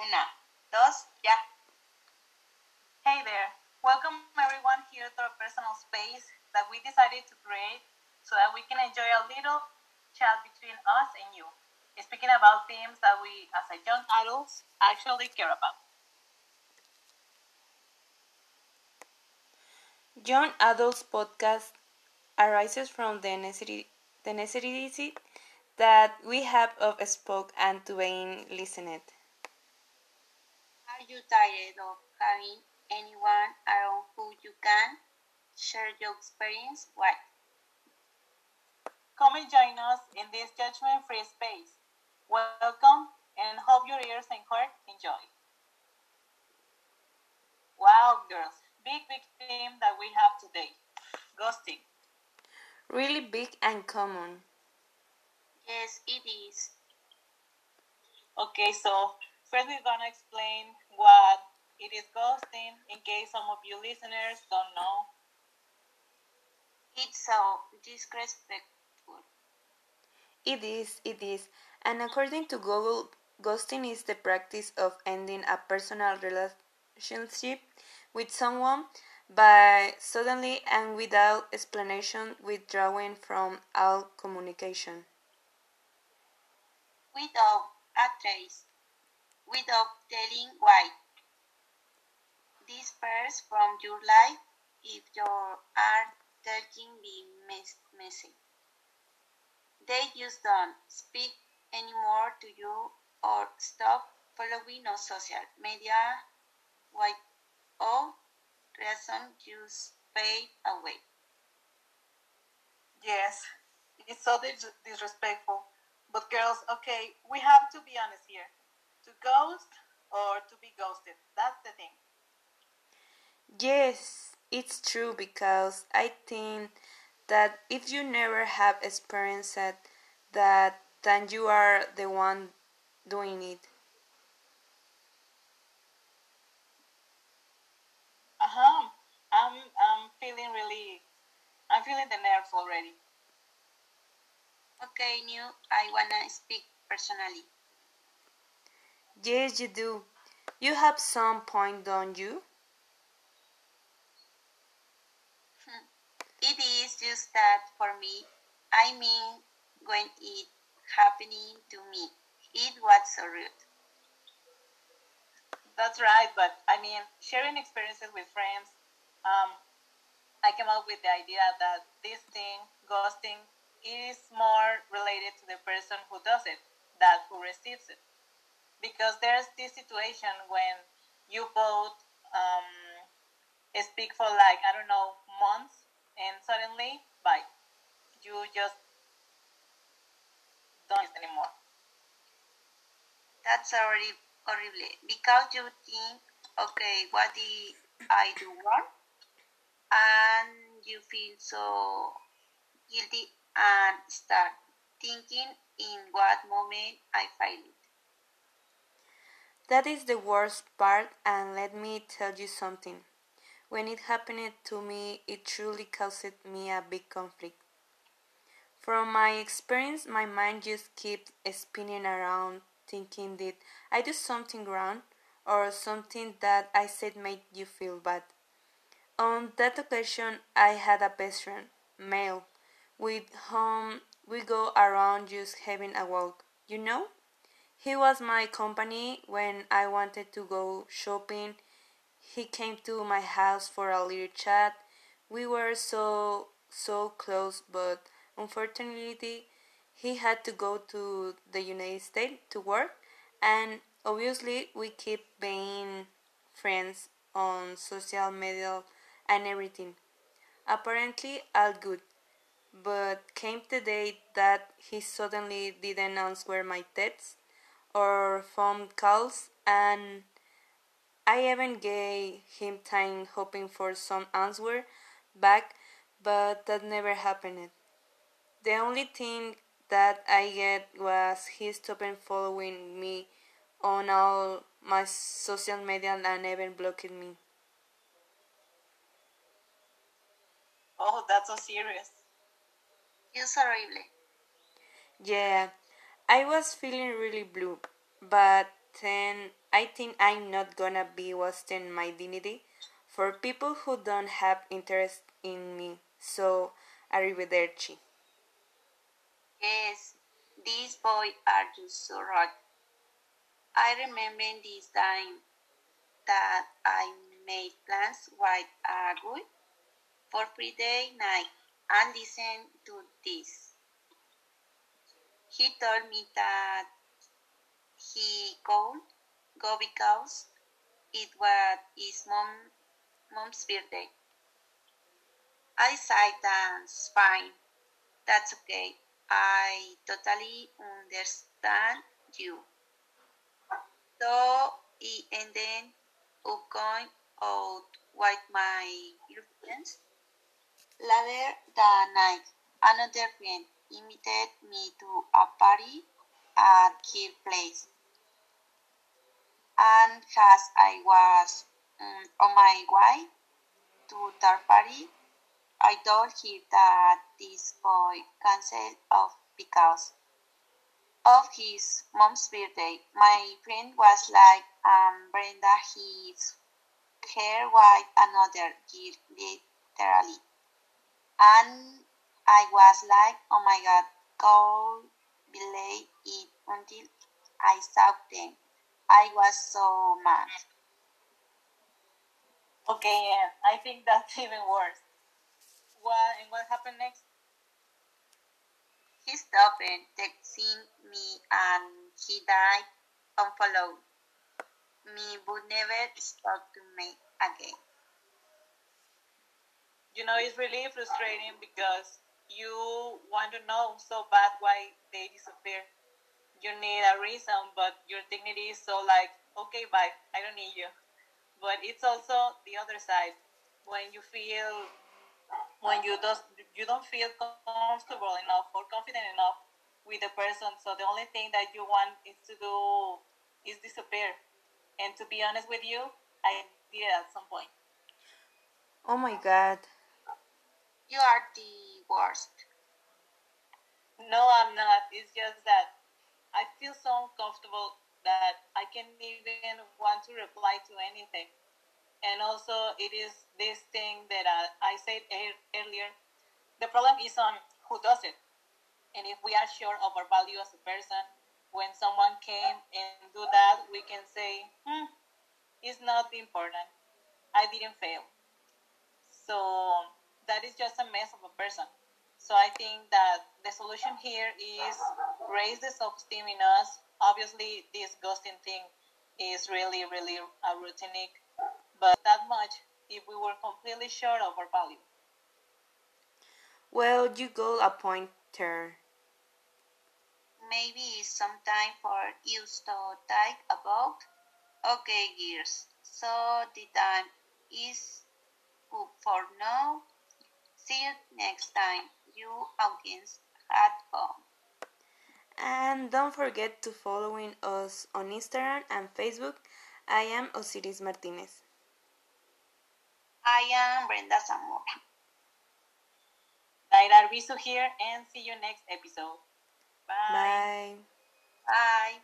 Una, dos, ya. Hey there. Welcome everyone here to our personal space that we decided to create so that we can enjoy a little chat between us and you, speaking about themes that we, as a young adults, actually care about. Young Adults podcast arises from the necessity, the necessity that we have of spoke and to being listened. Are you tired of having anyone around who you can share your experience with? Come and join us in this judgment free space. Welcome and hope your ears and heart enjoy. Wow, girls, big, big theme that we have today ghosting. Really big and common. Yes, it is. Okay, so first we're gonna explain what it is ghosting in case some of you listeners don't know. It's so disrespectful. It is, it is. And according to Google, ghosting is the practice of ending a personal relationship with someone by suddenly and without explanation withdrawing from all communication. Without a trace. Without telling why. Disperse from your life if you are taking be mess- messy. They just don't speak anymore to you or stop following on social media. Why all reason just fade away. Yes, it's so dis- disrespectful. But girls, okay, we have to be honest here. To ghost or to be ghosted. That's the thing. Yes, it's true because I think that if you never have experienced that, then you are the one doing it. Uh-huh. I'm I'm feeling really I'm feeling the nerves already. Okay, new. I wanna speak personally. Yes, you do. You have some point, don't you? It is just that for me, I mean, when it happening to me, it was so rude. That's right, but I mean, sharing experiences with friends, um, I came up with the idea that this thing, ghosting, is more related to the person who does it than who receives it. Because there's this situation when you both um, speak for like, I don't know, months, and suddenly, bye. You just don't anymore. That's already horrible because you think, okay, what did I do wrong? And you feel so guilty and start thinking in what moment I failed. That is the worst part, and let me tell you something. When it happened to me, it truly caused me a big conflict. From my experience, my mind just keeps spinning around, thinking that I do something wrong or something that I said made you feel bad. On that occasion, I had a best friend, male, with whom we go around just having a walk. You know? He was my company when I wanted to go shopping. He came to my house for a little chat. We were so so close, but unfortunately, he had to go to the United States to work, and obviously, we keep being friends on social media and everything. Apparently, all good. But came the day that he suddenly didn't answer my texts or phone calls, and I even gave him time hoping for some answer back, but that never happened. The only thing that I get was he stopped following me on all my social media and even blocked me. Oh, that's so serious. It's horrible. Yeah, I was feeling really blue, but then I think I'm not gonna be wasting my dignity for people who don't have interest in me. So, arrivederci. Yes, these boys are just so right. I remember this time that I made plans with a guy for Friday night and listen to this. He told me that he could go because it was his mom, mom's birthday. I said that's fine. That's okay. I totally understand you. So he ended up going out with my girlfriends. Later that night, another friend invited me to a party at her place. And as I was um, on my way to that party, I told him that this boy canceled off because of his mom's birthday. My friend was like, um, Brenda, his hair white another year, literally. And I was like, oh my god, go believe it until I saw them. I was so mad. Okay, and I think that's even worse. What and what happened next? He stopped texting me and he died unfollowed me but never spoke to me again. You know, it's really frustrating because you want to know so bad why they disappear. You need a reason, but your dignity is so like, okay, bye, I don't need you. But it's also the other side when you feel when you just you don't feel comfortable enough or confident enough with the person. So the only thing that you want is to do is disappear. And to be honest with you, I did at some point. Oh my god. You are the worst. No, I'm not. It's just that I feel so uncomfortable that I can't even want to reply to anything. And also, it is this thing that I, I said earlier. The problem is on who does it. And if we are sure of our value as a person, when someone came and do that, we can say, hmm, it's not important. I didn't fail. So that is just a mess of a person. So I think that the solution here is raise the self-esteem in us. Obviously, this ghosting thing is really, really a routinic but that much if we were completely sure of our value. Well, you got a pointer. Maybe it's some time for you to think about. Okay, gears. So the time is up for now. See you next time. You audience at home. And don't forget to following us on Instagram and Facebook. I am Osiris Martinez. I am Brenda Zamora. Naira Arbizu here and see you next episode. Bye. Bye.